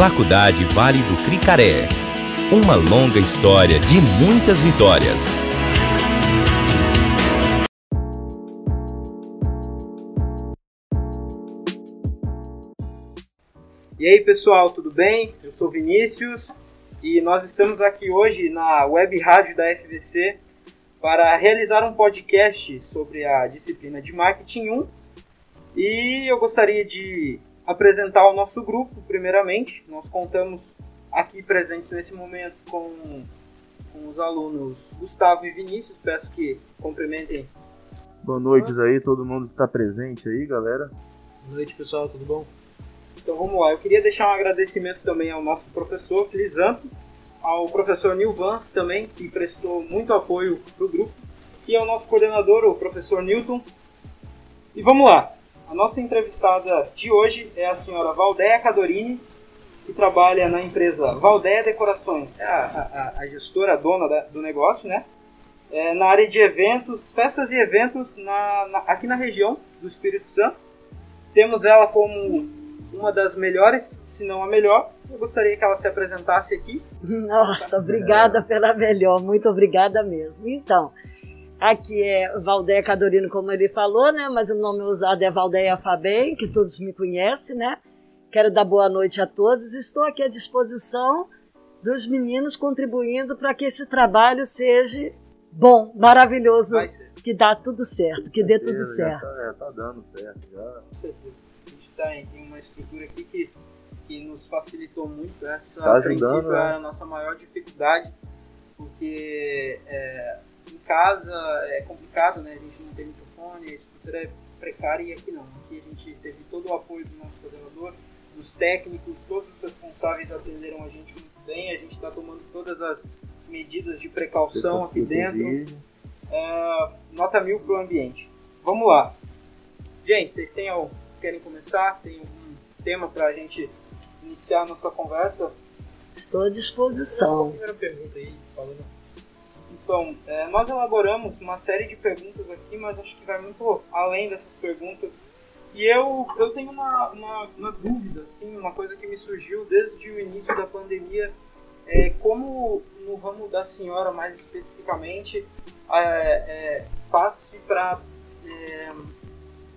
Faculdade Vale do Cricaré. Uma longa história de muitas vitórias. E aí pessoal, tudo bem? Eu sou Vinícius e nós estamos aqui hoje na web rádio da FVC para realizar um podcast sobre a disciplina de Marketing 1 e eu gostaria de apresentar o nosso grupo, primeiramente. Nós contamos aqui presentes nesse momento com, com os alunos Gustavo e Vinícius. Peço que cumprimentem. Boa noite aí, todo mundo que está presente aí, galera. Boa noite, pessoal, tudo bom? Então vamos lá, eu queria deixar um agradecimento também ao nosso professor Clisanto, ao professor Nil Vance também, que prestou muito apoio para o grupo, e ao nosso coordenador, o professor Newton. E vamos lá, a nossa entrevistada de hoje é a senhora Valdeia Cadorini, que trabalha na empresa Valdeia Decorações, é a, a, a gestora, a dona da, do negócio, né? É, na área de eventos, festas e eventos na, na, aqui na região do Espírito Santo. Temos ela como uma das melhores, se não a melhor. Eu gostaria que ela se apresentasse aqui. Nossa, obrigada pela melhor, muito obrigada mesmo. Então, Aqui é Valdeia Cadorino, como ele falou, né? Mas o nome usado é Valdeia Fabem, que todos me conhecem, né? Quero dar boa noite a todos. Estou aqui à disposição dos meninos contribuindo para que esse trabalho seja bom, maravilhoso, que dá tudo certo, que dê tudo certo. Tá, é, tá dando certo já. A gente tá, tem uma estrutura aqui que, que nos facilitou muito. Essa, tá a princípio, né? era a nossa maior dificuldade, porque é, em casa é complicado, né? A gente não tem microfone, a estrutura é precária e aqui não. Aqui a gente teve todo o apoio do nosso coordenador, dos técnicos, todos os responsáveis atenderam a gente muito bem. A gente está tomando todas as medidas de precaução aqui dentro. É, nota mil para o ambiente. Vamos lá. Gente, vocês têm, querem começar? Tem algum tema para a gente iniciar a nossa conversa? Estou à disposição. A primeira pergunta aí, falando é, nós elaboramos uma série de perguntas aqui, mas acho que vai muito além dessas perguntas. E eu, eu tenho uma, uma, uma dúvida, assim, uma coisa que me surgiu desde o início da pandemia, é como no ramo da senhora, mais especificamente, é, é, faz-se para é,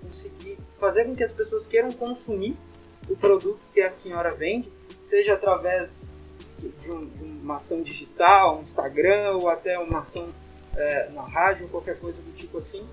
conseguir fazer com que as pessoas queiram consumir o produto que a senhora vende, seja através uma ação digital, um Instagram ou até uma ação é, na rádio, qualquer coisa do tipo assim,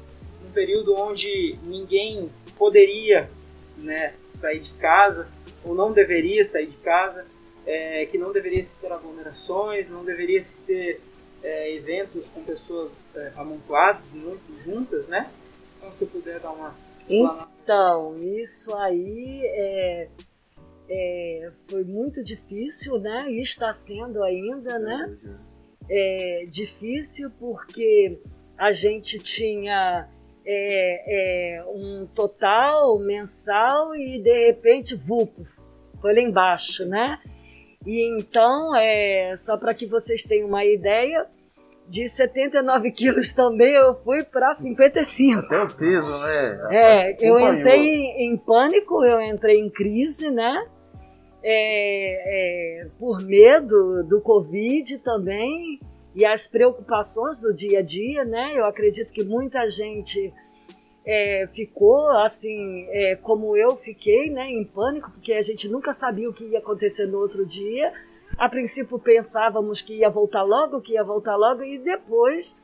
um período onde ninguém poderia né, sair de casa ou não deveria sair de casa, é, que não deveria se ter aglomerações, não deveria se ter é, eventos com pessoas é, amontoadas, muito juntas, né? Então, se eu puder dar uma Então, isso aí é é, foi muito difícil, né? E está sendo ainda, né? É, difícil porque a gente tinha é, é, um total mensal e de repente, vupo, foi lá embaixo, né? E então, é, só para que vocês tenham uma ideia, de 79 quilos também eu fui para 55. Até o peso, né? É, eu entrei em pânico, eu entrei em crise, né? É, é, por medo do Covid também e as preocupações do dia a dia, né? Eu acredito que muita gente é, ficou assim, é, como eu fiquei, né, em pânico, porque a gente nunca sabia o que ia acontecer no outro dia. A princípio pensávamos que ia voltar logo, que ia voltar logo, e depois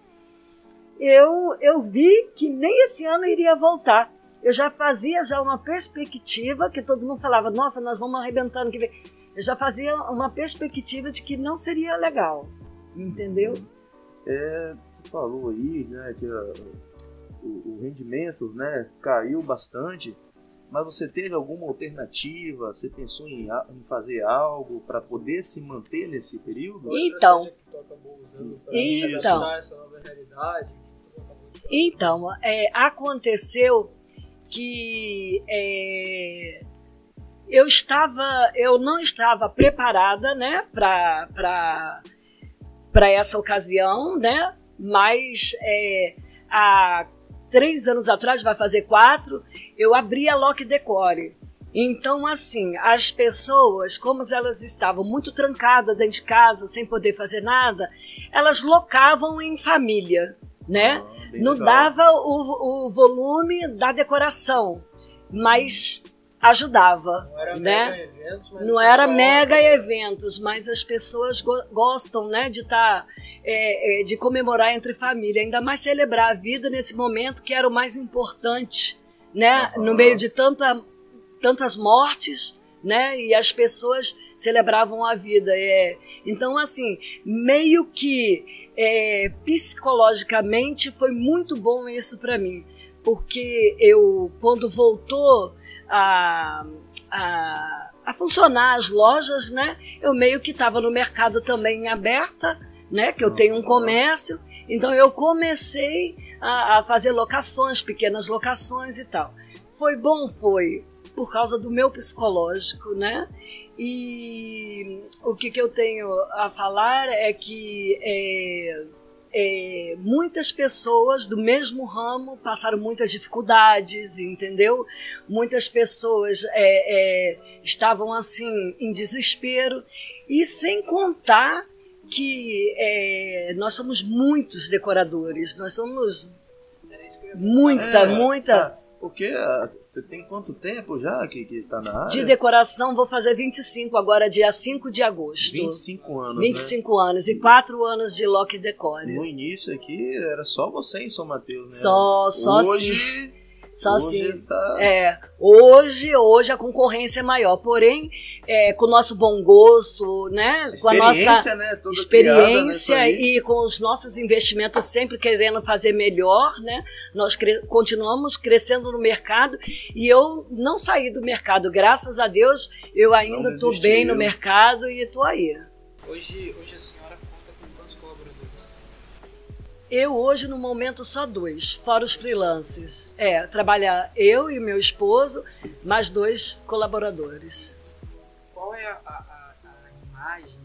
eu, eu vi que nem esse ano iria voltar eu já fazia já uma perspectiva que todo mundo falava, nossa, nós vamos arrebentando que vem. Eu já fazia uma perspectiva de que não seria legal, entendeu? É, você falou aí, né, que a, o, o rendimento, né, caiu bastante. Mas você teve alguma alternativa? Você pensou em, em fazer algo para poder se manter nesse período? Então, então, então é, aconteceu que é, eu estava, eu não estava preparada, né, para para essa ocasião, né? Mas é, há três anos atrás, vai fazer quatro, eu abri a Lock Decore. Então, assim, as pessoas, como elas estavam muito trancadas dentro de casa, sem poder fazer nada, elas locavam em família, né? Bem Não legal. dava o, o volume da decoração, mas ajudava, Não era né? mega eventos, mas Não era pessoal- mega eventos, mas as pessoas go- gostam, né, de estar, de comemorar entre família, ainda mais celebrar a vida nesse momento que era o mais importante, né, Aham. no meio de tanta, tantas mortes, né, e as pessoas celebravam a vida. É, então, assim, meio que é, psicologicamente foi muito bom isso para mim, porque eu, quando voltou a, a, a funcionar as lojas, né? Eu meio que estava no mercado também aberta, né? Que eu tenho um comércio, então eu comecei a, a fazer locações, pequenas locações e tal. Foi bom, foi por causa do meu psicológico, né? E o que, que eu tenho a falar é que é, é, muitas pessoas do mesmo ramo passaram muitas dificuldades, entendeu? Muitas pessoas é, é, estavam assim em desespero e sem contar que é, nós somos muitos decoradores, nós somos muita, É, muita tá. Porque ah, você tem quanto tempo já que, que tá na área? de decoração. Vou fazer 25 agora, dia 5 de agosto. 25 anos, 25 anos e 4 anos de Lock né? Decore. No início aqui era só você em São Mateus, né? Só, só hoje, Só hoje assim. tá... É, hoje, hoje a concorrência é maior, porém, é, com o nosso bom gosto, né, com a nossa experiência, né? Criada nisso experiência e com os nossos investimentos sempre querendo fazer melhor, né, nós cre- continuamos crescendo no mercado e eu não saí do mercado, graças a Deus, eu ainda estou bem no mercado e estou aí. Hoje, hoje a senhora Eu hoje, no momento, só dois, fora os freelances. É, trabalha eu e meu esposo, mais dois colaboradores. Qual é a, a, a- a imagem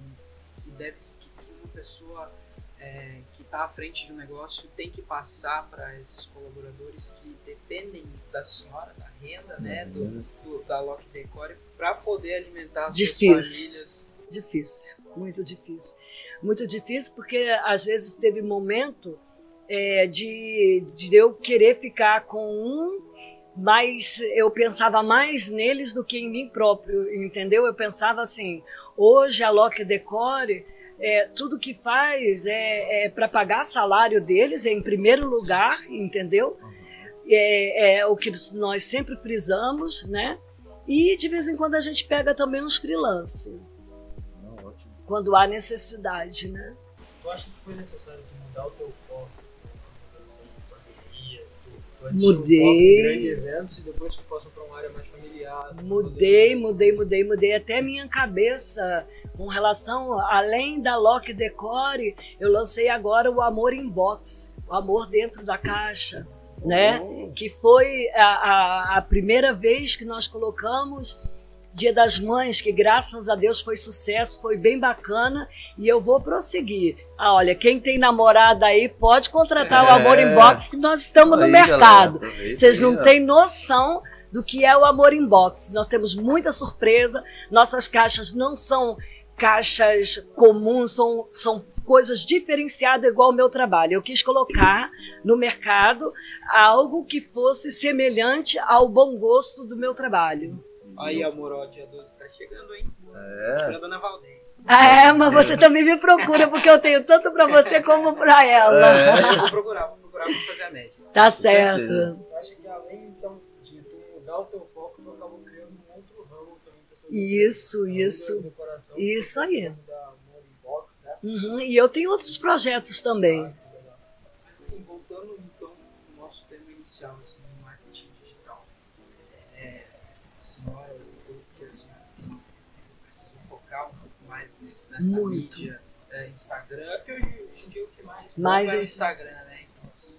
que deve que, que uma pessoa é, que está à frente de um negócio tem que passar para esses colaboradores que dependem da senhora, da renda, né, do, do- da Lock Decore, para poder alimentar as Difícil. suas famílias? Difícil, muito difícil. Muito difícil porque às vezes teve momento é, de, de eu querer ficar com um, mas eu pensava mais neles do que em mim próprio, entendeu? Eu pensava assim, hoje a Loki Decore, é, tudo que faz é, para pagar salário deles, é em primeiro lugar, entendeu? É, é o que nós sempre frisamos, né? E de vez em quando a gente pega também uns freelance Não, ótimo. Quando há necessidade, né? Tu acha que foi necessário mudar o teu foco? Mudei. eventos e depois passa para uma área mais familiar. Mudei, mudei, mudei, mudei até minha cabeça com relação, além da Lock Decore, eu lancei agora o Amor Inbox, o amor dentro da caixa, né? Oh, Que foi a, a, a primeira vez que nós colocamos Dia das Mães, que graças a Deus foi sucesso, foi bem bacana e eu vou prosseguir. Ah, olha, quem tem namorada aí pode contratar o É. Amor Inbox, que nós estamos no aí, mercado. galera, aproveita Vocês não têm noção do que é o Amor Inbox. Nós temos muita surpresa. Nossas caixas não são caixas comuns, são, são coisas diferenciadas igual ao meu trabalho. Eu quis colocar no mercado algo que fosse semelhante ao bom gosto do meu trabalho. Aí, amor, ó, dia 12 tá chegando, hein? É. Pra Dona Valdeir. É, mas você também me procura, porque eu tenho tanto para você como para ela. Vou procurar, vou procurar pra fazer a média. Tá certo. Eu acho que além então de tu mudar o teu foco, tu acabou criando um outro ramo também. pra Isso, isso. Da decoração, Isso aí. Da Inbox, né? Uhum, E eu tenho outros projetos também. Nessa Muito. mídia é, Instagram, que hoje, hoje em dia o que mais Mais é o Instagram, né? Então assim,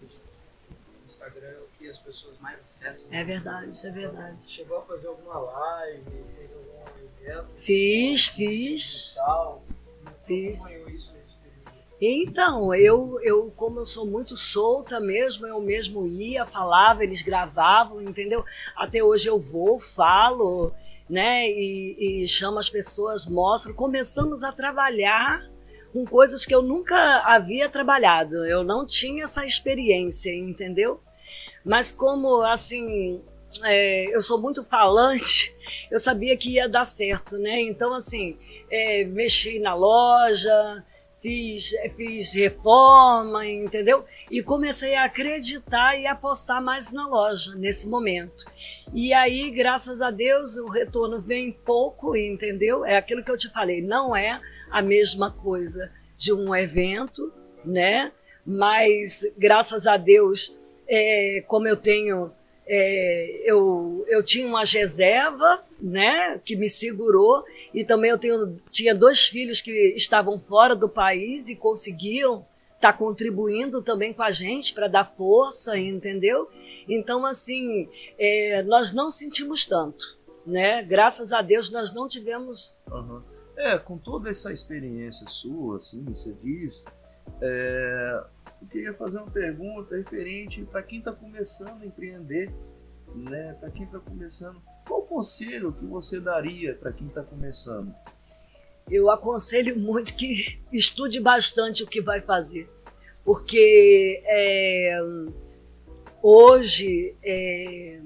o Instagram é o que as pessoas mais acessam. É verdade, é verdade. Chegou a fazer alguma live, fez algum evento Fiz, fiz, tal? fiz. Acompanhou isso nesse período? Então, eu, eu, como eu sou muito solta mesmo, eu mesmo ia, falava, eles gravavam, entendeu? Até hoje eu vou, falo, né? E, e chamo as pessoas, mostro. Começamos a trabalhar com coisas que eu nunca havia trabalhado. Eu não tinha essa experiência, entendeu? Mas como, assim, é, eu sou muito falante, eu sabia que ia dar certo, né? Então, assim, é, mexi na loja, fiz, fiz reforma, entendeu? E comecei a acreditar e apostar mais na loja nesse momento. E aí, graças a Deus, o retorno vem pouco, entendeu? É aquilo que eu te falei, não é a mesma coisa de um evento, né? Mas graças a Deus, é, como eu tenho é, eu, eu tinha uma reserva, né, que me segurou, e também eu tenho, tinha dois filhos que estavam fora do país e conseguiam estar tá contribuindo também com a gente para dar força, entendeu? Então, assim, é, nós não sentimos tanto, né? Graças a Deus nós não tivemos. Uhum. É, com toda essa experiência sua, assim, você diz, é, eu queria fazer uma pergunta referente para quem está começando a empreender, né? Para quem está começando, conselho que você daria para quem está começando? Eu aconselho muito que estude bastante o que vai fazer, porque é, hoje é,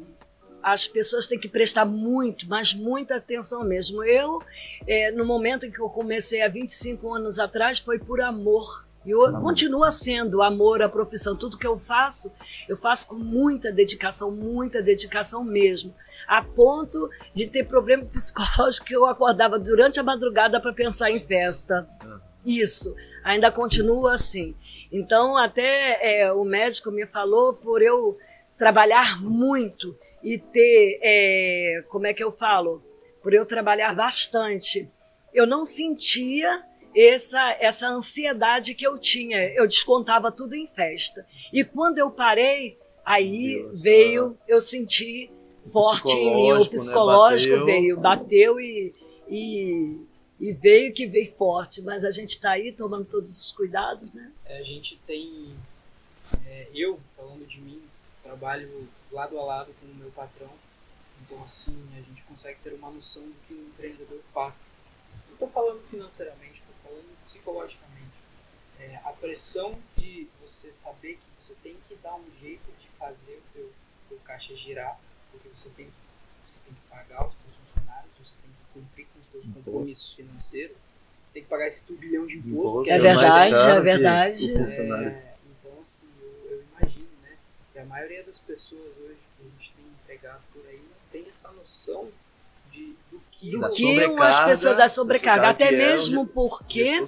as pessoas têm que prestar muito, mas muita atenção mesmo. Eu, é, no momento em que eu comecei há 25 anos atrás, foi por amor e eu, continua sendo amor à profissão. Tudo que eu faço, eu faço com muita dedicação, muita dedicação mesmo. A ponto de ter problema psicológico que eu acordava durante a madrugada para pensar em festa. Isso, ainda continua assim. Então, até é, o médico me falou por eu trabalhar muito e ter, é, como é que eu falo? Por eu trabalhar bastante. Eu não sentia essa, essa ansiedade que eu tinha. Eu descontava tudo em festa. E quando eu parei, aí Deus, veio, eu senti forte em mim, o psicológico né? bateu. veio, bateu e, e, e, veio que veio forte. Mas a gente está aí tomando todos os cuidados, né? É, a gente tem, é, eu, falando de mim, trabalho lado a lado com o meu patrão. Então, assim, a gente consegue ter uma noção do que o empreendedor passa. Não estou falando financeiramente psicologicamente. É, a pressão de você saber que você tem que dar um jeito de fazer o teu, teu caixa girar, porque você tem, você tem que pagar os seus funcionários, você tem que cumprir com os seus compromissos financeiros, tem que pagar esse turbilhão de imposto. é, é verdade, é verdade. É, então, assim, eu, eu, imagino, né, que a maioria das pessoas hoje que a gente tem empregado por aí não tem essa noção de, do que, do que as pessoas da sobrecarga, até mesmo porque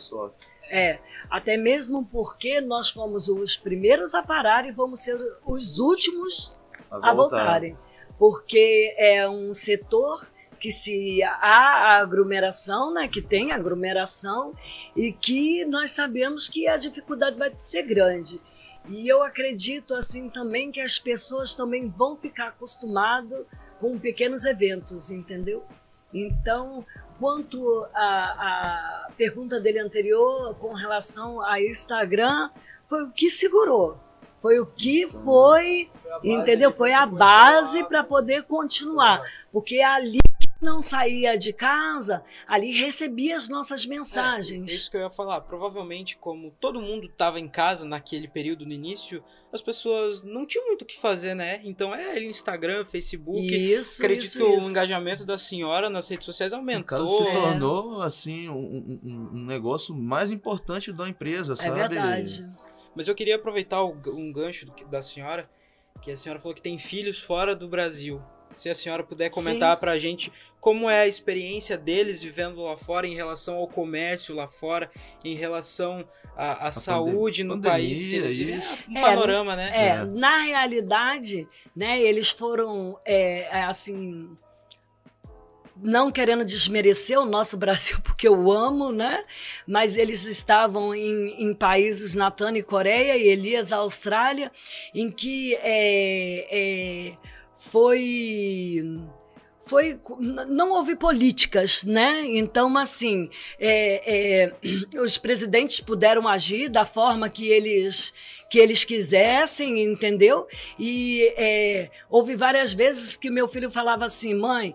é, até mesmo porque nós fomos os primeiros a parar e vamos ser os últimos a, a voltarem. Porque é um setor que se há aglomeração, né, que tem aglomeração e que nós sabemos que a dificuldade vai ser grande. E eu acredito assim também que as pessoas também vão ficar acostumadas com pequenos eventos, entendeu? Então, quanto à pergunta dele anterior com relação a Instagram, foi o que segurou. Foi o que foi, foi entendeu? Foi a base para poder continuar. Porque ali não saía de casa, ali recebia as nossas mensagens. É, isso que eu ia falar. Provavelmente, como todo mundo estava em casa naquele período no início, as pessoas não tinham muito o que fazer, né? Então é Instagram, Facebook. Isso, Acredito isso, que o isso. engajamento da senhora nas redes sociais aumentou. No caso, se tornou, assim, um, um, um, negócio mais importante da empresa, é sabe? É verdade. Mas eu queria aproveitar um gancho da senhora, que a senhora falou que tem filhos fora do Brasil. Se a senhora puder comentar para a gente como é a experiência deles vivendo lá fora em relação ao comércio lá fora, em relação à, à saúde no pandemia, país. Eles vivem, é um panorama, é, né? É, é, na realidade, né, eles foram é, assim não querendo desmerecer o nosso Brasil, porque eu amo, né? Mas eles estavam em, em países, Natana e Coreia, e Elias, Austrália, em que é, é, foi foi não houve políticas, né? Então, assim, é, é, os presidentes puderam agir da forma que eles que eles quisessem, entendeu? E é, houve várias vezes que meu filho falava assim, mãe,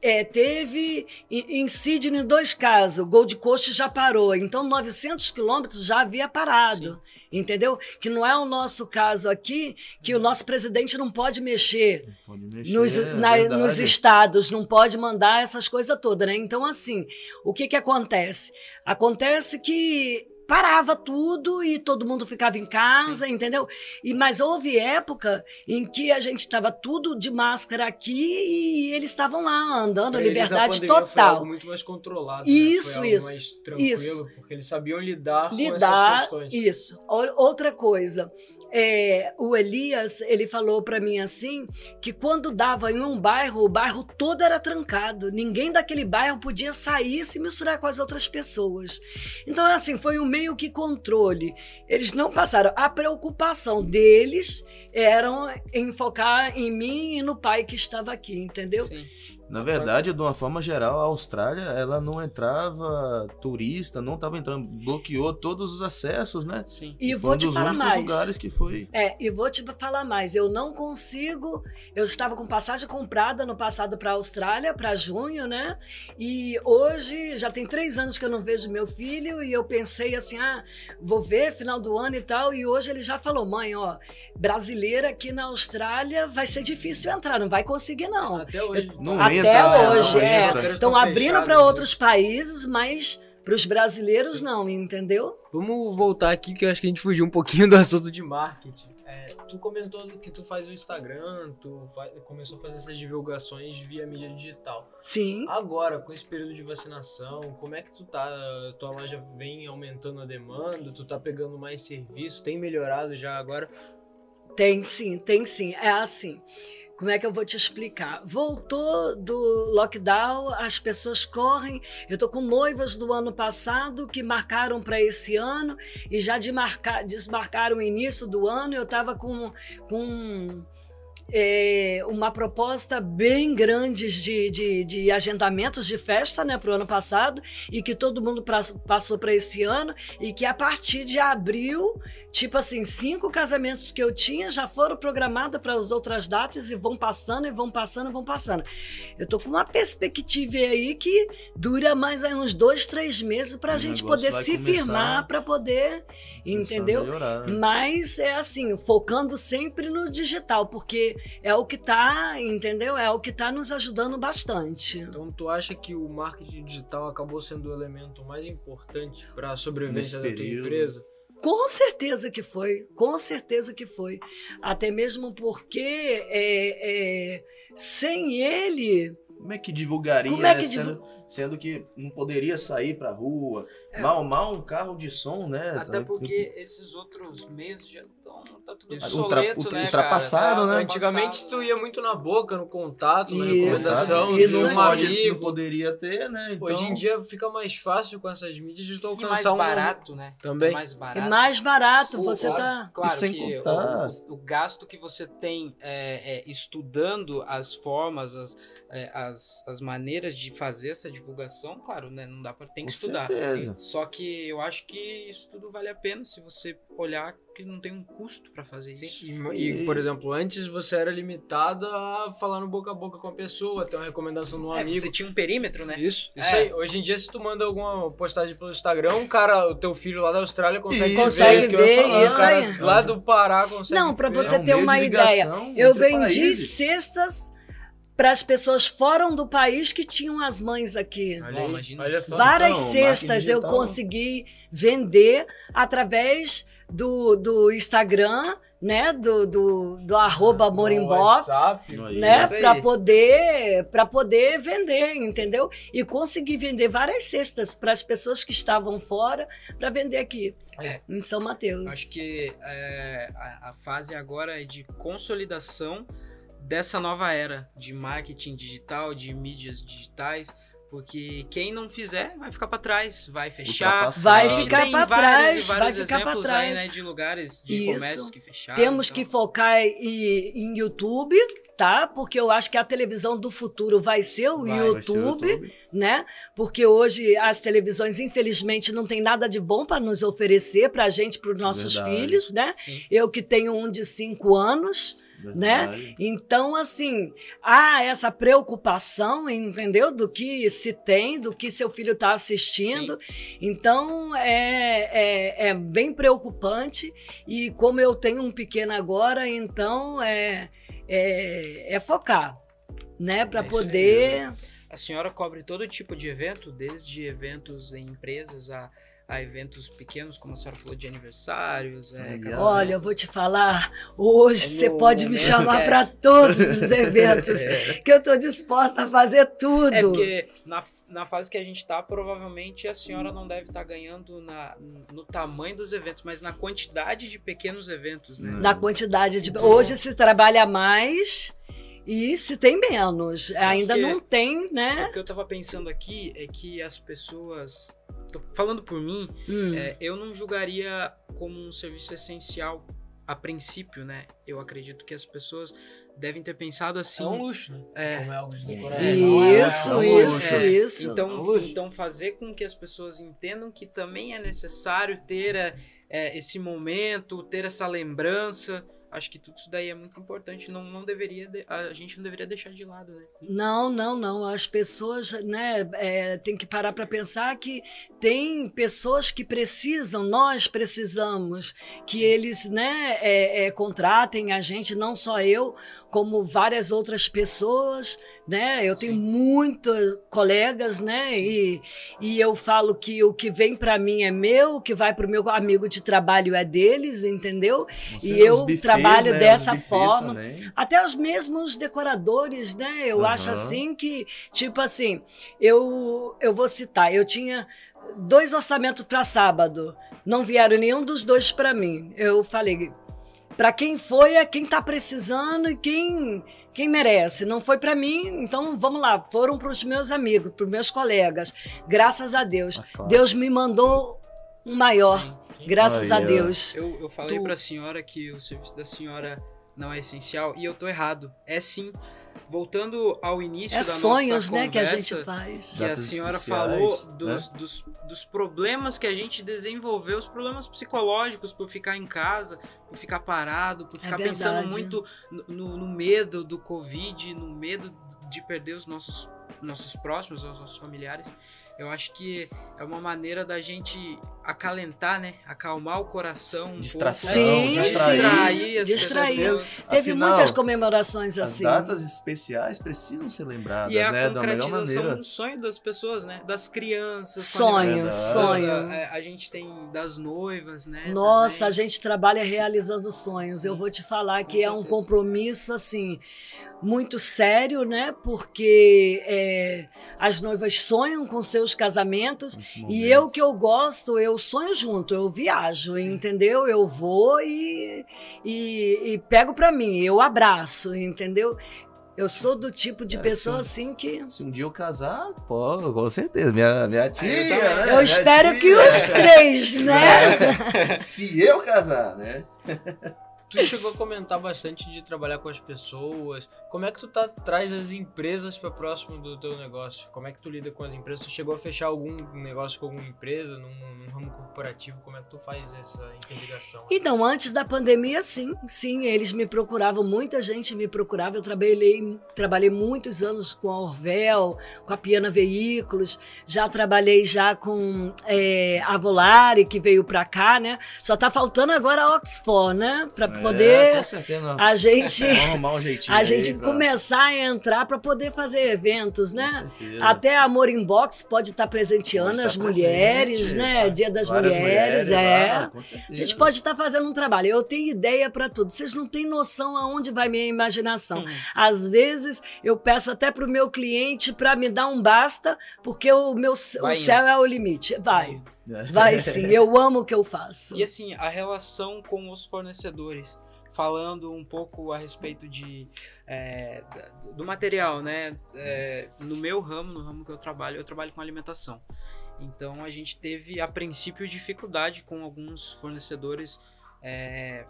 é, teve em Sydney dois casos, Gold Coast já parou, então 900 quilômetros já havia parado. Sim entendeu? Que não é o nosso caso aqui, que o nosso presidente não pode mexer, não pode mexer nos, é na, nos estados, não pode mandar essas coisas todas, né? Então, assim, o que que acontece? Acontece que parava tudo e todo mundo ficava em casa, Sim. entendeu? E mas houve época em que a gente estava tudo de máscara aqui e eles estavam lá andando, pra liberdade eles, total. Foi algo muito mais controlado, isso, né? isso, mais tranquilo, isso. porque eles sabiam lidar, lidar com essas questões. Isso. Outra coisa, é, o Elias, ele falou para mim assim, que quando dava em um bairro, o bairro todo era trancado. Ninguém daquele bairro podia sair e se misturar com as outras pessoas. Então, assim, foi um meio que controle. Eles não passaram. A preocupação deles era em focar em mim e no pai que estava aqui, entendeu? Sim. Na verdade, de uma forma geral, a Austrália, ela não entrava turista, não estava entrando, bloqueou todos os acessos, né? Sim. E, e vou te falar mais. lugares que foi. É, e vou te falar mais. Eu não consigo. Eu estava com passagem comprada no passado para a Austrália, para junho, né? E hoje já tem três anos que eu não vejo meu filho e eu pensei assim, ah, vou ver final do ano e tal. E hoje ele já falou, mãe, ó, brasileira aqui na Austrália vai ser difícil entrar, não vai conseguir não. Até hoje. Eu, não até até né? hoje, é. Estão abrindo para outros países, mas para os brasileiros não, entendeu? Vamos voltar aqui que eu acho que a gente fugiu um pouquinho do assunto de marketing. É, tu comentou que tu faz o Instagram, tu faz, começou a fazer essas divulgações via mídia digital. Sim. Agora, com esse período de vacinação, como é que tu tá? Tua loja vem aumentando a demanda, tu tá pegando mais serviço, tem melhorado já agora? Tem sim, tem sim. É assim. Como é que eu vou te explicar? Voltou do lockdown, as pessoas correm. Eu tô com noivas do ano passado que marcaram para esse ano e já de marcar, desmarcaram o início do ano. Eu estava com, com é, uma proposta bem grande de, de, de agendamentos de festa né, para o ano passado e que todo mundo pra, passou para esse ano e que a partir de abril Tipo assim, cinco casamentos que eu tinha já foram programados para as outras datas e vão passando, e vão passando, e vão passando. Eu tô com uma perspectiva aí que dura mais aí uns dois, três meses para a gente poder se firmar, para poder, entendeu? Melhorar, né? Mas é assim, focando sempre no digital, porque é o que tá, entendeu? É o que tá nos ajudando bastante. Então, tu acha que o marketing digital acabou sendo o elemento mais importante para a sobrevivência da tua empresa? Com certeza que foi, com certeza que foi. Até mesmo porque é, é, sem ele. Como é que divulgaria, Como é que né? sendo, sendo, que não poderia sair pra rua? É, mal, mal um carro de som, né? Até porque esses outros meios já estão. Tá tudo obsoleto, ultra, né? Ultrapassado, cara? Tá, né? Antigamente tu ia muito na boca, no contato, na recomendação, isso, no amigo. Não poderia ter, né? Então... Hoje em dia fica mais fácil com essas mídias de tu alcançar mais um... barato, né? Também. É mais barato. É mais barato, você claro, tá. Claro sem que contar. O, o, gasto que você tem é, é, estudando as formas, as, é, as, as maneiras de fazer essa divulgação, claro, né? Não dá para tem que com estudar. Certeza. Só que eu acho que isso tudo vale a pena se você olhar que não tem um custo para fazer isso. E, e, por exemplo, antes você era limitado a falar no boca a boca com a pessoa, ter uma recomendação de um é, amigo. Você tinha um perímetro, né? Isso, isso é. aí. Hoje em dia, se tu manda alguma postagem pelo Instagram, um cara, o teu filho lá da Austrália consegue, consegue ver, ver falar, isso aí. Lá do Pará consegue Não, para você é um ter uma ideia, eu vendi países. cestas para as pessoas fora do país que tinham as mães aqui. Olha, Olha só, Várias então, cestas eu consegui vender através do, do Instagram, né, do, do, do arroba Morimbox, né, para poder para poder vender, entendeu? E conseguir vender várias cestas para as pessoas que estavam fora para vender aqui. É, em São Mateus. Acho que é, a, a fase agora é de consolidação dessa nova era de marketing digital, de mídias digitais, porque quem não fizer vai ficar para trás, vai fechar, vai ficar para trás, vai ficar para trás aí, né, de lugares de Isso. comércios que fecharam. Temos então. que focar em, em YouTube, tá? Porque eu acho que a televisão do futuro vai ser o Vai, Vai ser o YouTube, YouTube. né? Porque hoje as televisões, infelizmente, não tem nada de bom para nos oferecer, para a gente, para os nossos Verdade. filhos, né? Sim. Eu que tenho um de cinco anos, né? Então, assim, há essa preocupação, entendeu? Do que se tem, do que seu filho está assistindo. Então, é, é, é bem preocupante. E como eu tenho um pequeno agora, então é, é, é focar, né? Para É poder. A senhora cobre todo tipo de evento, desde eventos em empresas a, a eventos pequenos, como a senhora falou, de aniversários, é, Olha. eu vou te falar, hoje É você pode me momento, chamar é. para todos os eventos, É. que eu estou disposta a fazer tudo. É porque na, na fase que a gente tá, provavelmente a senhora não deve estar ganhando na, no tamanho dos eventos, mas na quantidade de pequenos eventos, né? Na quantidade de. Então- Hoje se trabalha mais e se tem menos. Ainda não tem, O né? que eu tava pensando aqui é que as pessoas. Tô falando por mim, Hum, é, eu não julgaria como um serviço essencial a princípio, né? Eu acredito que as pessoas devem ter pensado assim. É um luxo, né? É. Como é algo de não é- Isso, é um luxo. isso, É, isso. Então, É um então fazer com que as pessoas entendam que também é necessário ter é, é, esse momento, ter essa lembrança. Acho que tudo isso daí é muito importante. Não, não deveria, de- a gente não deveria deixar de lado, né? Não, não, não. As pessoas, né, é, tem que parar para pensar que tem pessoas que precisam, nós precisamos que eles, né, é, é, contratem a gente, não só eu, como várias outras pessoas, né? Eu tenho Sim. muitos colegas, né? E, e eu falo que o que vem para mim é meu, o que vai para o meu amigo de trabalho é deles, entendeu? Você E nos eu buffets, trabalho né, dessa forma. também. Até os mesmos decoradores, né? Eu Aham. acho assim que, tipo assim, eu, eu vou citar, eu tinha dois orçamentos para sábado, não vieram nenhum dos dois para mim. Eu falei, para quem foi é quem tá precisando e quem quem merece. Não foi para mim, então vamos lá, foram para os meus amigos, para os meus colegas. Graças a Deus, A. Deus me mandou um maior. Sim. Graças a. Deus. Eu, eu falei Tu- pra senhora que o serviço da senhora não é essencial e eu tô errado. É sim. Voltando ao início É da sonhos, nossa né, que a gente faz. que a senhora falou né? dos, dos, dos problemas que a gente desenvolveu, os problemas psicológicos por ficar em casa, por ficar parado, por É ficar pensando verdade. muito no, no- no medo do Covid, no medo de perder os nossos, nossos próximos, os nossos familiares. Eu acho que é uma maneira da gente acalentar, né? Acalmar o coração. Um Distração, Sim, pouco, sim. distrair as Distrair. Teve Afinal, muitas comemorações As assim. datas especiais precisam ser lembradas, E é a né? Da melhor concretização maneira. do sonho das pessoas, né? Das crianças. Sonho, sonho. É, A, gente tem das noivas, né? Nossa, a também. gente trabalha realizando sonhos. Sim, Eu vou te falar com que é um compromisso assim muito sério, né? Porque é, as noivas sonham com seus casamentos e eu que eu gosto, eu sonho junto, eu viajo, Sim. entendeu? Eu vou e, e, e pego pra mim, eu abraço, entendeu? Eu sou do tipo de É, pessoa sim. assim que Se um dia eu casar, pô, com certeza. Minha, minha tia. eu também. né? eu Minha espero tia. que os três, né? Se eu casar, né? Tu chegou a comentar bastante de trabalhar com as pessoas. Como é que tu tá traz as empresas para próximo do teu negócio? Como é que tu lida com as empresas? Tu chegou a fechar algum negócio com alguma empresa, num, num ramo corporativo? Como é que tu faz essa interligação? Então, antes da pandemia, sim, sim, eles me procuravam, muita gente me procurava. Eu trabalhei, trabalhei muitos anos com a Orvel, com a Piana Veículos, já trabalhei já com é, a Volare, que veio para cá, né? Só tá faltando agora a Oxford, né? Para É, poder certeza. a gente um jeitinho. a aí gente pra- começar a entrar para poder fazer eventos, né? Até Amor Inbox pode estar presenteando Pode as estar mulheres, presente, né? tá? Dia das Várias mulheres, é. certeza. A gente pode estar fazendo um trabalho. Eu tenho ideia para tudo. Vocês não têm noção aonde vai minha imaginação. Hum. Às vezes eu peço até para o meu cliente para me dar um basta, porque o meu o céu é o limite. Vai, É. vai sim. Eu amo o que eu faço. E assim, a relação com os fornecedores. Falando um pouco a respeito de é, do material, né? É, no meu ramo, no ramo que eu trabalho, eu trabalho com alimentação. Então a gente teve a princípio dificuldade com alguns fornecedores é,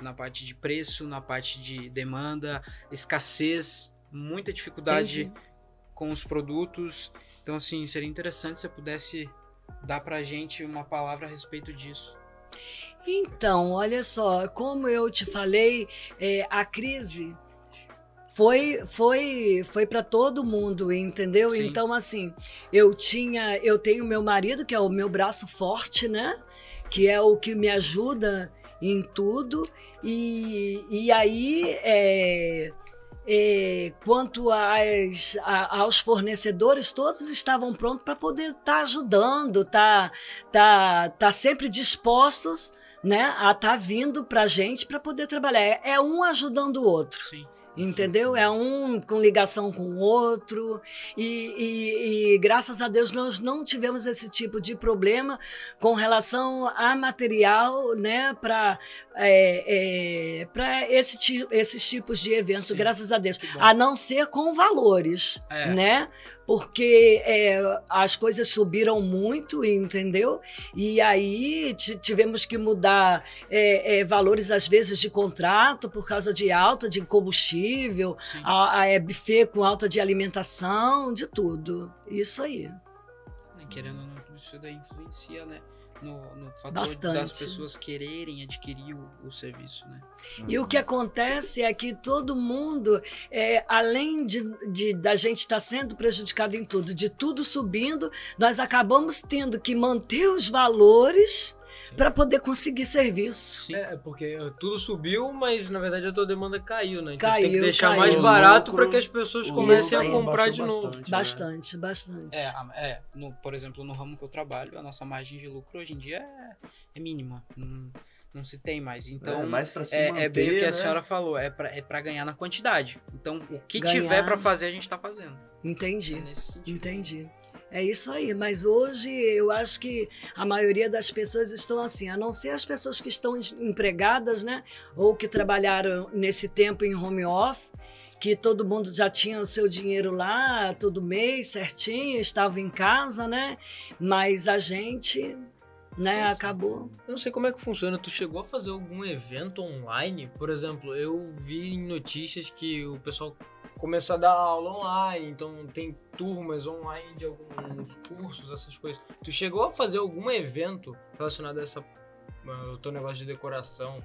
na parte de preço, na parte de demanda, escassez, muita dificuldade Entendi. com os produtos. Então, assim, seria interessante se você pudesse dar pra gente uma palavra a respeito disso. Então, olha só, como eu te falei, é, a crise foi foi foi para todo mundo, entendeu? Sim. Então, assim, eu tinha, eu tenho meu marido que é o meu braço forte, né? Que é o que me ajuda em tudo e, e aí é, quanto a- aos fornecedores, todos estavam prontos para poder estar ajudando, tá, tá, tá sempre dispostos né, a estar vindo para a gente para poder trabalhar. É, é um ajudando o outro. Sim. Entendeu? É um com ligação com o outro. E, e- e graças a Deus nós não tivemos esse tipo de problema com relação a material, né? Para é, para esse ti- esses tipos de evento, Sim. graças a Deus. A não ser com valores, É. né? Porque é, as coisas subiram muito, entendeu? E aí ti- tivemos que mudar é, é, valores, às vezes, de contrato por causa de alta de combustível, Sim. a, a é buffet com alta de alimentação, de tudo. Isso aí. Né, Querendo ou não, isso daí influencia, né? No, no fator Bastante. das pessoas quererem adquirir o, o serviço, né? E o que acontece é que todo mundo, é, além de, de- da gente estar sendo prejudicado em tudo, de tudo subindo, nós acabamos tendo que manter os valores para poder conseguir serviço. Sim. É, porque tudo subiu, mas na verdade a tua demanda caiu, né? Então tem que Caiu, deixar caiu. mais barato para que as pessoas comecem a comprar de novo. bastante, né? Bastante, bastante. É, a- é no- por exemplo, no ramo que eu trabalho, a nossa margem de lucro hoje em dia é, é mínima. Não, não se tem mais. Então, é, mais pra se é, manter, é bem o que né? a senhora falou, é pra, é pra ganhar na quantidade. Então, o que Ganhar. tiver pra fazer, a gente tá fazendo. É Entendi. nesse sentido. Entendi. É isso aí, mas hoje eu acho que a maioria das pessoas estão assim, a não ser as pessoas que estão empregadas, né? Ou que trabalharam nesse tempo em home office, que todo mundo já tinha o seu dinheiro lá todo mês certinho, estava em casa, né? Mas a gente, né, acabou. Eu não sei como é que funciona. Tu chegou a fazer algum evento online? Por exemplo, eu vi em notícias que o pessoal começou a dar aula online, então tem turmas online de alguns cursos, essas coisas. Tu chegou a fazer algum evento relacionado a essa o teu negócio de decoração,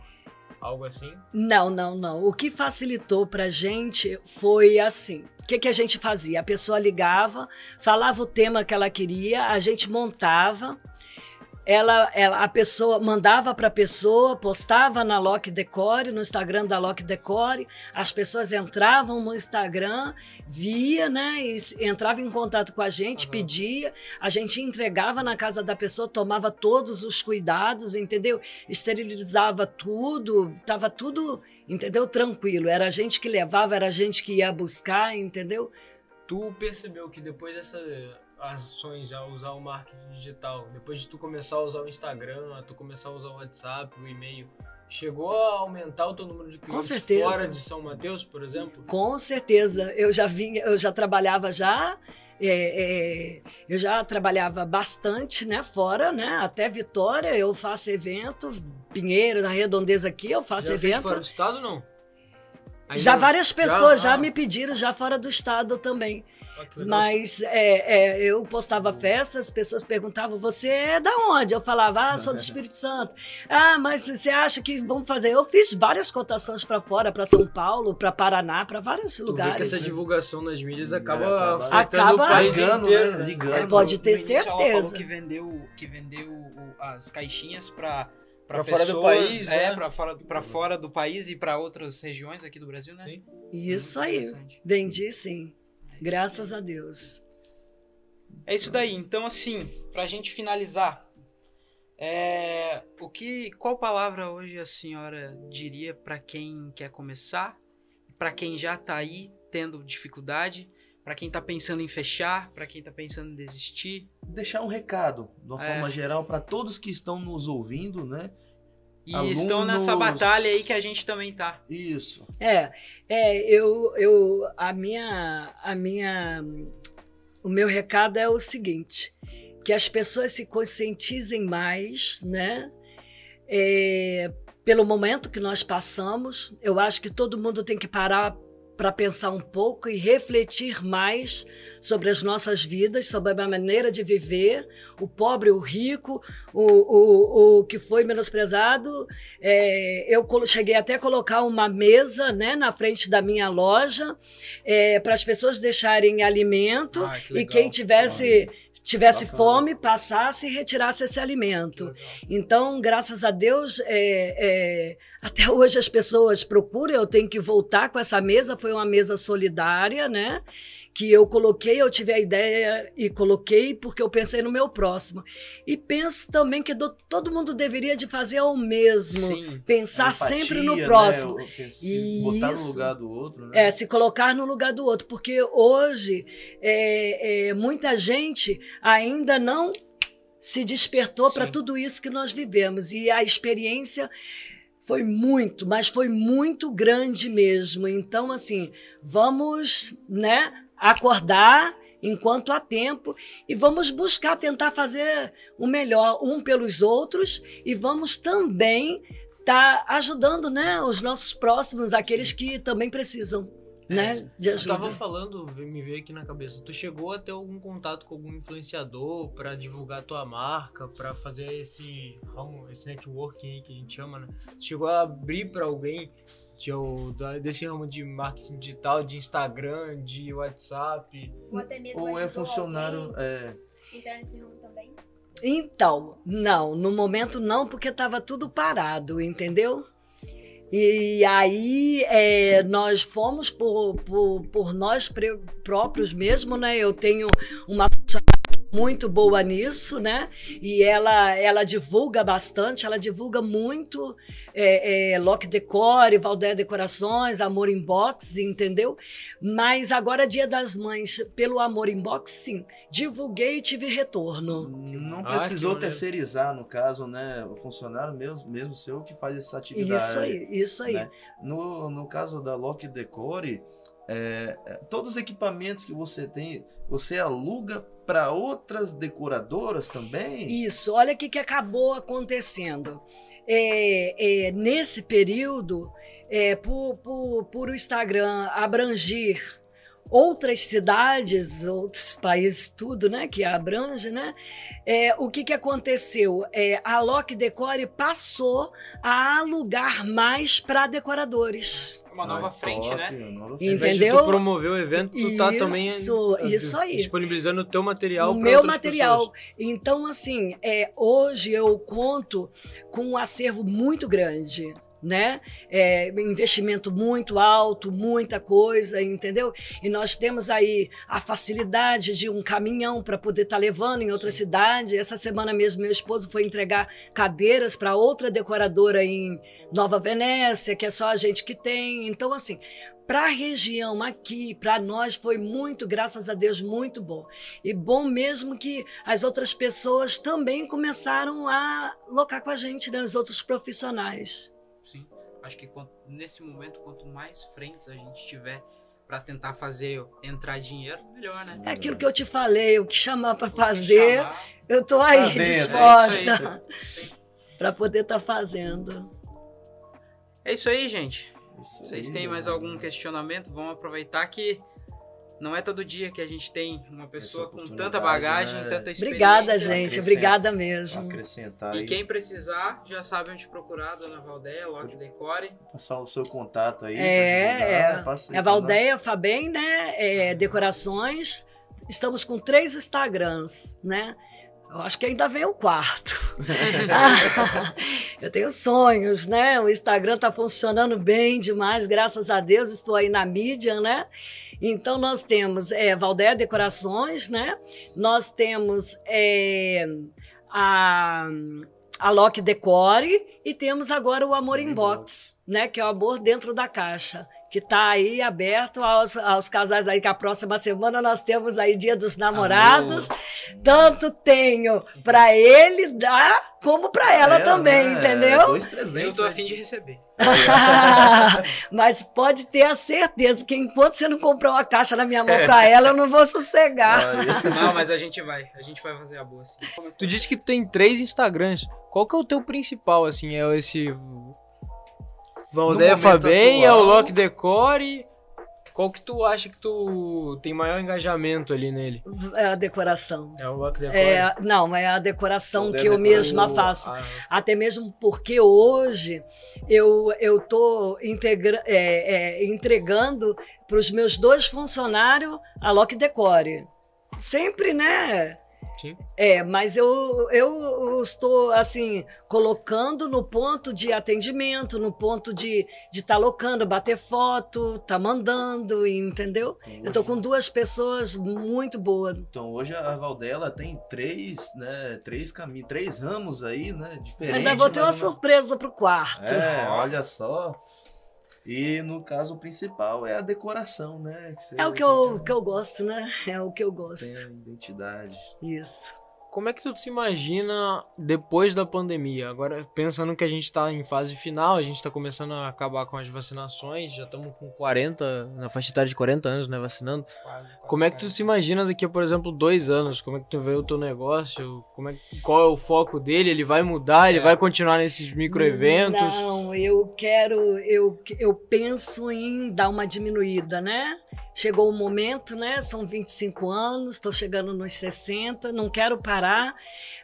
algo assim? Não, não, não. O que facilitou pra gente foi assim. O que, que a gente fazia? A pessoa ligava, falava o tema que ela queria, a gente montava. Ela, ela- a pessoa mandava para a pessoa, postava na Lock Decore, no Instagram da Lock Decore. As pessoas entravam no Instagram, via, né? E entrava em contato com a gente, Aham. pedia. A gente entregava na casa da pessoa, tomava todos os cuidados, entendeu? esterilizava tudo, tava tudo, entendeu? Tranquilo. Era a gente que levava, era a gente que ia buscar, entendeu? Tu percebeu que depois dessas ações a usar o marketing digital, depois de tu começar a usar o Instagram, a tu começar a usar o WhatsApp, o e-mail, chegou a aumentar o teu número de clientes certeza. fora de São Mateus, por exemplo? Com certeza. Eu já vinha, eu já trabalhava já. é, é, eu já trabalhava bastante, né? Fora, né? Até Vitória eu faço evento, Pinheiro, na redondeza aqui eu faço Já evento. fora do estado não? Já várias pessoas já, Ah, me pediram já fora do estado também. Mas é, é, eu postava festas, as pessoas perguntavam: você é da onde? Eu falava: ah, sou do Espírito Santo. Ah, mas você acha que vamos fazer? Eu fiz várias cotações para fora, para São Paulo, para Paraná, para vários Tu vê que lugares. essa divulgação nas mídias É, acaba acaba- afetando Acaba- o país Ligando, inteiro, né? né? Ligando. Pode ter certeza. que vendeu, que vendeu o- as caixinhas para Pra fora do país, é, né? para fora, pra fora do país e para outras regiões aqui do Brasil, né? Sim. Isso aí. Vendi sim. Graças a Deus. É isso daí. Então, assim, pra gente finalizar, é, o que, qual palavra hoje a senhora diria pra quem quer começar, Pra quem já tá aí tendo dificuldade, Pra quem tá pensando em fechar, Pra quem tá pensando em desistir? Deixar um recado, de uma É. forma geral, para todos que estão nos ouvindo, né? E Alunos. estão nessa batalha aí que a gente também tá. Isso. É, é eu, eu, a minha, a minha, o meu recado é o seguinte, que as pessoas se conscientizem mais, né? É, pelo momento que nós passamos. Eu acho que todo mundo tem que parar para pensar um pouco e refletir mais sobre as nossas vidas, sobre a maneira de viver, o pobre, o rico, o, o, o que foi menosprezado. É, eu cheguei até a colocar uma mesa né, na frente da minha loja é, para as pessoas deixarem alimento que e quem tivesse tivesse Bacana. fome passasse e retirasse esse alimento. Então, graças a Deus, é, é, até hoje as pessoas procuram, eu tenho que voltar com essa mesa, foi uma mesa solidária, né? Que eu coloquei, eu tive a ideia e coloquei porque eu pensei no meu próximo. E penso também que do- todo mundo deveria de fazer o mesmo. Sim. Pensar Empatia, sempre no né? próximo. Eu penso- Botar no Isso. lugar do outro, né? É, se colocar no lugar do outro, porque hoje é, é, muita gente ainda não se despertou para tudo isso que nós vivemos e a experiência foi muito, mas foi muito grande mesmo. Então, assim, vamos, né, acordar enquanto há tempo e vamos buscar tentar fazer o melhor um pelos outros e vamos também estar ajudando, né, os nossos próximos, aqueles que também precisam, né, de Eu ajuda. tava falando, me veio aqui na cabeça. Tu chegou a ter algum contato com algum influenciador pra divulgar tua marca, pra fazer esse ramo, esse networking que a gente chama, né? Chegou a abrir pra alguém de, desse ramo de marketing digital, de Instagram, de WhatsApp? Ou até mesmo Ou é funcionário. É, entrar nesse ramo também? Então, não, no momento não, porque estava tudo parado, entendeu? E aí é, nós fomos por, por, por nós próprios mesmo, né? Eu tenho uma funcionária muito boa nisso, né? E ela, ela divulga bastante, ela divulga muito é, é, Lock Decore, Valdeia Decorações, Amor Inbox, entendeu? Mas agora, Dia das Mães, pelo Amor Inbox, sim, divulguei e tive retorno. não Ah, precisou maneiro. terceirizar, no caso, né? O funcionário mesmo, mesmo seu que faz essa atividade. Isso aí, isso aí. né? No, no caso da Lock Decore, é, é, todos os equipamentos que você tem, você aluga para outras decoradoras também? Isso, olha o que, que acabou acontecendo. É, é, nesse período, é, por, por, por o Instagram abranger outras cidades, outros países, tudo, né, que abrange, né? É, o que, que aconteceu? É, a Lock Decore passou a alugar mais para decoradores. Uma nova Ah, frente, top, né? nova frente. de Entendeu? tu promover o evento, tu tá também Isso, eh, isso aí. disponibilizando o teu material o meu material. pessoas. Então, assim, é, hoje eu conto com um acervo muito grande. Né? É, investimento muito alto, muita coisa, entendeu? E nós temos aí a facilidade de um caminhão para poder estar levando em outra cidade. Essa semana mesmo, meu esposo foi entregar cadeiras para outra decoradora em Nova Venécia, que é só a gente que tem. Então, assim, para a região aqui, para nós, foi muito, graças a Deus, muito bom. E bom mesmo que as outras pessoas também começaram a locar com a gente, né? Os outros profissionais. Sim. Acho que quanto- nesse momento, quanto mais frentes a gente tiver pra tentar fazer entrar dinheiro, melhor, né? É aquilo que eu te falei, o que chamar para fazer, Chamar, eu tô aí Tá dentro, é disposta Sim. para poder estar fazendo. É isso aí, gente. Isso Vocês aí, têm mais algum questionamento? Vamos aproveitar que não é todo dia que a gente tem uma pessoa com tanta bagagem, né? tanta experiência. Obrigada, gente. Obrigada mesmo. acrescentar E aí, quem precisar já sabe onde procurar, Dona Valdeia, Lock Decore. passar o seu contato aí. É, pra divulgar, passa aí É pra nós. Valdeia Fabem, né? É, decorações. Estamos com três Instagrams, né? Eu acho que ainda vem o quarto. Eu tenho sonhos, né? O Instagram está funcionando bem demais, graças a Deus. Estou aí na mídia, né? Então nós temos é, Valdeia Decorações, né? Nós temos é, a a Lock Decore e temos agora o Amor Inbox, né? Que é o amor dentro da caixa, que está aí aberto aos, aos casais aí, que a próxima semana nós temos aí Dia dos Namorados. Tanto tenho para ele dar, como para ela É, também, né? entendeu? Dois Eu presentes. tô né? afim de receber. Mas pode ter a certeza que enquanto você não comprar uma caixa na minha mão para ela, eu não vou sossegar. Não, mas a gente vai. A gente vai fazer a boa, sim. Tu disse que tu tem três Instagrams. Qual que é o teu principal, assim? É esse Valdeia momento Fabem, é o Loki Decore. Qual que tu acha que tu tem maior engajamento ali nele? É a decoração. É o Loki Decore? É, não, é a decoração O que eu mesma o- faço. Ah, Até mesmo porque hoje eu eu tô integra- é, é, entregando para os meus dois funcionários a Lock Decore. Sempre, né? Sim. É, mas eu, eu estou, assim, colocando no ponto de atendimento, no ponto de estar de tá locando, bater foto, tá mandando, entendeu? Eu tô com duas pessoas muito boas. Então hoje a Valdela tem três, né? Três caminhos, três ramos aí, né? Diferentes. Ainda vou ter uma mas surpresa pro quarto. É, olha só. E no caso principal é a decoração, né? Você- É o que eu, tem- que eu gosto, né? É o que eu Tem gosto. a identidade. Isso. Como é que tu se imagina depois da pandemia? Agora, pensando que a gente tá em fase final, a gente tá começando a acabar com as vacinações, já estamos com 40, na faixa etária de 40 anos, né, vacinando. Como é que tu se imagina daqui a, por exemplo, dois anos? Como é que tu vê o teu negócio? Como é, qual é o foco dele? Ele vai mudar? Ele vai continuar nesses microeventos? Não, eu quero, eu, eu penso em dar uma diminuída, né? Chegou o momento, né? São 25 anos, estou chegando nos 60, não quero parar,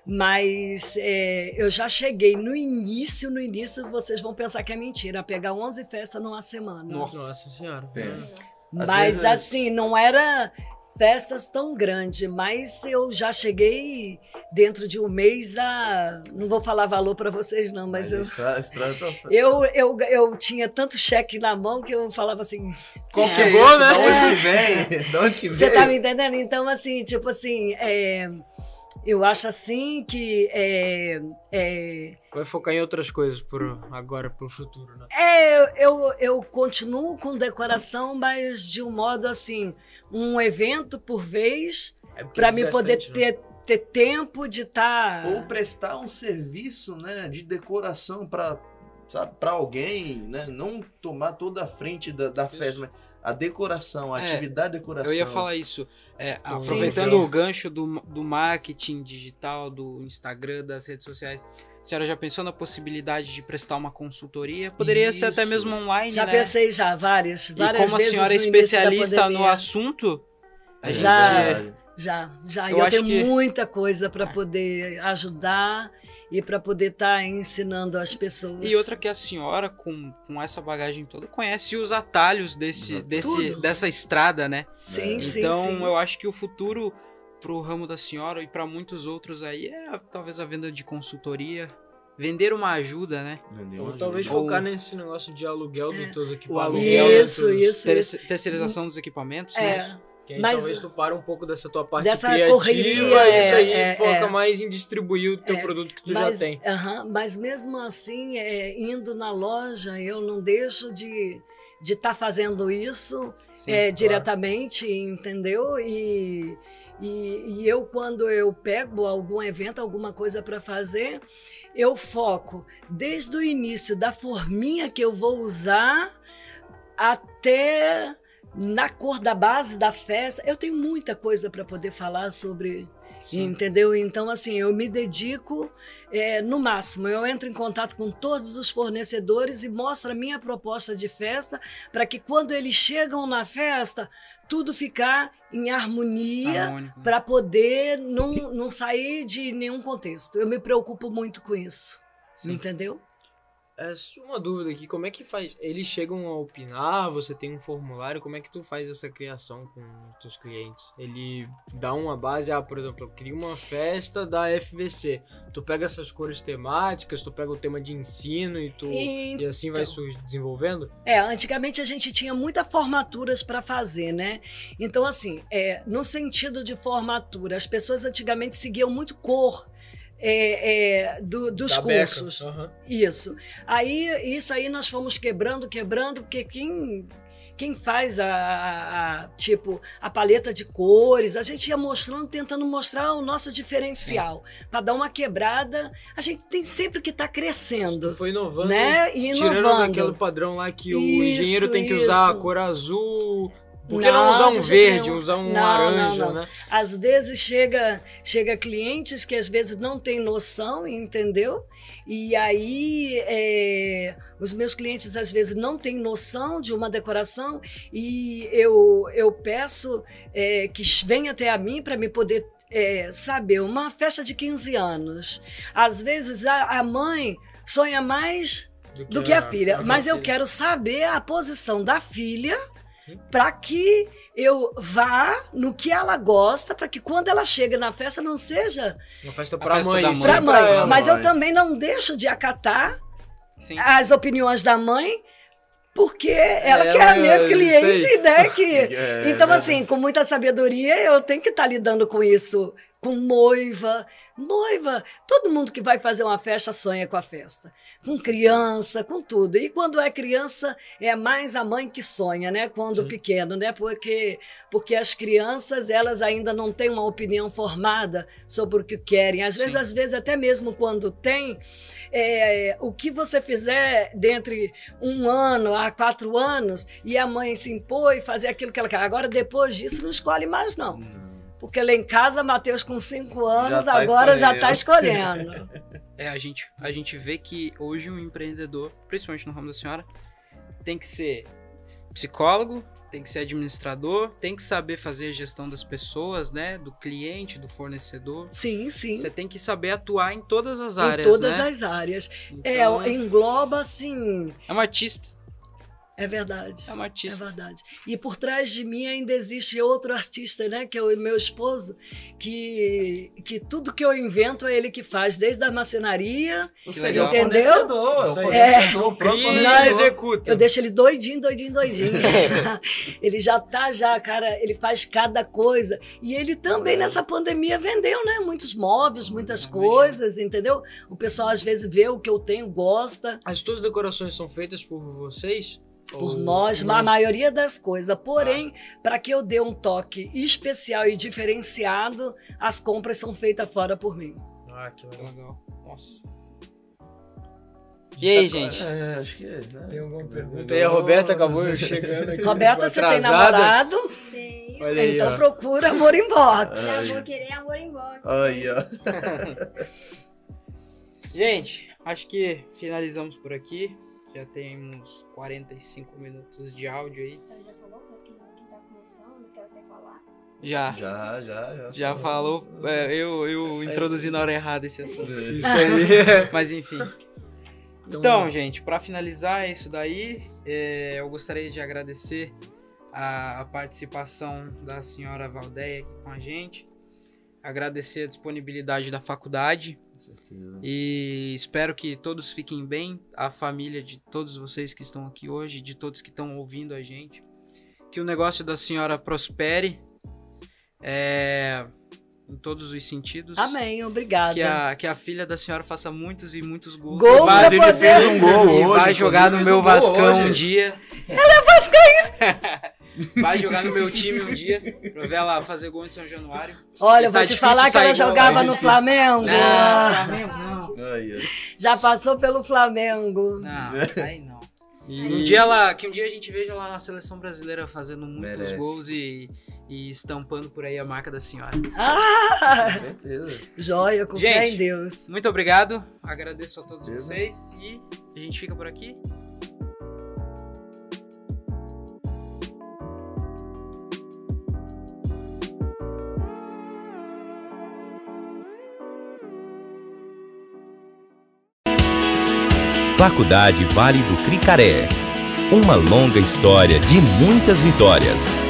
mas é, eu já cheguei no início, no início vocês vão pensar que é mentira, pegar 11 festas numa semana. Nossa senhora. Pensa. Às Mas vezes- assim, não era festas tão grandes, mas eu já cheguei dentro de um mês a. Não vou falar valor para vocês, não, mas, eu, Estra, Estra, tá- eu, eu, eu tinha tanto cheque na mão que eu falava assim. Qual que é, é isso? né? Da onde que vem? Da onde que vem? Você tá me entendendo? Então, assim, tipo assim, é, eu acho assim que. É, é, Vai focar em outras coisas por agora, pro futuro, né? É, eu, eu continuo com decoração, mas de um modo assim, um evento por vez, É para me poder né? ter, ter tempo de tá estar. Ou prestar um serviço, né, de decoração para sabe, para alguém, né, não tomar toda a frente da, da festa, mas a decoração, a É, atividade de decoração. Eu ia falar isso. É, Sim, aproveitando sim. o gancho do, do marketing digital, do Instagram, das redes sociais, a senhora já pensou na possibilidade de prestar uma consultoria? Poderia ser até Isso. mesmo online, Já né? pensei já, várias, E várias como a vezes senhora é especialista no assunto, a É gente... Já. Já, já. Eu e eu tenho que- muita coisa para É. poder ajudar e para poder estar ensinando as pessoas. E outra que a senhora, com, com essa bagagem toda, conhece os atalhos desse, desse, Tudo. dessa estrada, né? Sim, É. sim, então, sim. eu acho que o futuro pro ramo da senhora e para muitos outros aí é talvez a venda de consultoria, vender uma ajuda, né? Ou talvez Ou- focar nesse negócio de aluguel É. dos teus O equipamentos. aluguel, Isso, isso, Ter- isso. terceirização dos equipamentos, É, né? Que aí Mas- talvez tu pare um pouco dessa tua parte Dessa criativa correria, isso é, aí é, foca é. mais em distribuir o teu É, produto que tu mas, já tem. aham, mas mesmo assim, é, indo na loja, eu não deixo de de estar fazendo isso Sim, é, claro. diretamente, entendeu? E, e, e eu, quando eu pego algum evento, alguma coisa para fazer, eu foco desde o início da forminha que eu vou usar até na cor da base da festa. Eu tenho muita coisa para poder falar sobre Sim. Entendeu? Então, assim, eu me dedico é, no máximo. Eu entro em contato com todos os fornecedores e mostro a minha proposta de festa para que quando eles chegam na festa, tudo ficar em harmonia para poder não, não sair de nenhum contexto. Eu me preocupo muito com isso. Sim. Entendeu? É uma dúvida aqui, como é que faz? Eles chegam a opinar, você tem um formulário, como é que tu faz essa criação com os teus clientes? Ele dá uma base, ah, por exemplo, eu queria uma festa da FVC. Tu pega essas cores temáticas, tu pega o tema de ensino e tu E- e assim vai então. se desenvolvendo? É, antigamente a gente tinha muitas formaturas para fazer, né? Então, assim, é, no sentido de formatura, as pessoas antigamente seguiam muito cor é, é, do- dos Da cursos. Aham. Isso. Aí, isso aí nós fomos quebrando, quebrando, porque quem. Quem faz a, a- a, tipo a paleta de cores, a gente ia mostrando, tentando mostrar o nosso diferencial, para dar uma quebrada. A gente tem sempre que estar Tu crescendo, foi inovando, né? E tirando inovando. daquele padrão lá que o Isso, engenheiro tem que usar a isso. cor azul, Por que não, Não, usar um verde, nenhum. usar um Não, laranja, não. né? Às vezes chega, chega clientes que às vezes não têm noção, entendeu? E aí é, os meus clientes às vezes não têm noção de uma decoração e eu, eu peço é, que venha até a mim para me poder é, saber uma festa de 15 anos. Às vezes a, a mãe sonha mais do que a filha. Mas eu quero saber a posição da filha para que eu vá no que ela gosta, para que quando ela chega na festa não seja Uma festa A pra festa mãe. sim, para mãe. mãe. ela. Mas eu mãe. também não deixo de acatar Sim. as opiniões da mãe, porque ela Ela que é a minha é- cliente, sei. né? Que... É, Então, assim, com muita sabedoria, eu tenho que estar lidando com isso. Com noiva. Noiva, todo mundo que vai fazer uma festa sonha com a festa. Com criança, com tudo. E quando é criança, é mais a mãe que sonha, né? Quando Sim. pequeno, né? Porque, porque as crianças, elas ainda não têm uma opinião formada sobre o que querem. Às vezes, Sim. às vezes, até mesmo quando tem, é, o que você fizer dentre um ano a quatro anos e a mãe se impor e fazer aquilo que ela quer. Agora, depois disso, não escolhe mais, não. Porque lá em casa, Matheus, com cinco anos, tá agora já está escolhendo. É, a gente, a gente vê que hoje um empreendedor, principalmente no ramo da senhora, tem que ser psicólogo, tem que ser administrador, tem que saber fazer a gestão das pessoas, né? Do cliente, do fornecedor. Sim, sim. Você tem que saber atuar em todas as Em áreas, todas né? as áreas. Então, É, engloba, assim. é um artista. É verdade. É um artista. É verdade. E por trás de mim ainda existe outro artista, né? Que é o meu esposo, que, que tudo que eu invento é ele que faz, desde a marcenaria. Você legal. é o Entendeu? fornecedor, é o fornecedor, e fornecedor. executa. Eu deixo ele doidinho, doidinho, doidinho. ele já tá já, cara, ele faz cada coisa. E ele também nessa pandemia vendeu, né? Muitos móveis, muitas coisas, entendeu? O pessoal às vezes vê o que eu tenho, gosta. As tuas decorações são feitas por vocês? Por Ou- nós, a maioria das coisas. Porém, para que eu dê um toque especial e diferenciado, as compras são feitas fora por mim. Ah, que legal. Legal. Nossa. E aí, gente? É, acho que é. Né? Tem alguma pergunta? E a Roberta acabou chegando aqui. Roberta, você tem namorado? Tenho. Olha aí, então ó. procura amor em box. Ai. Já vou querer amor em box. Aí, ó. Gente, acho que finalizamos por aqui. Já temos 45 minutos de áudio aí. Então já falou pra quem, quem tá começando, quer até falar. Já. Já, já, já. Já falou. É, eu, eu introduzi na hora errada esse assunto. Isso aí. Mas enfim. Então, Então, gente, para finalizar é isso daí, é, eu gostaria de agradecer a, a participação da senhora Valdeia aqui com a gente. Agradecer a disponibilidade da faculdade Com certeza. e espero que todos fiquem bem, a família de todos vocês que estão aqui hoje, de todos que estão ouvindo a gente. Que o negócio da senhora prospere é, em todos os sentidos. Amém, obrigada. Que a, que a filha da senhora faça muitos e muitos gols. Gol E vai- pra ele poder- fez um gol e hoje. vai jogar no meu um Vascão hoje. um dia. Ela é vascaína. Vai jogar no meu time um dia. Pra ver ela fazer gol em São Januário. Olha, E tá vou te difícil falar que ela jogava é no difícil. Flamengo. Não, Flamengo não. Já passou pelo Flamengo. Não, aí não. Um dia ela, que um dia a gente veja ela na seleção brasileira fazendo muitos Merece. gols e, e estampando por aí a marca da senhora. Ah, Com certeza. joia, com fé Gente. em Deus. Muito obrigado, agradeço a todos vocês e a gente fica por aqui. Faculdade Vale do Cricaré. Uma longa história de muitas vitórias.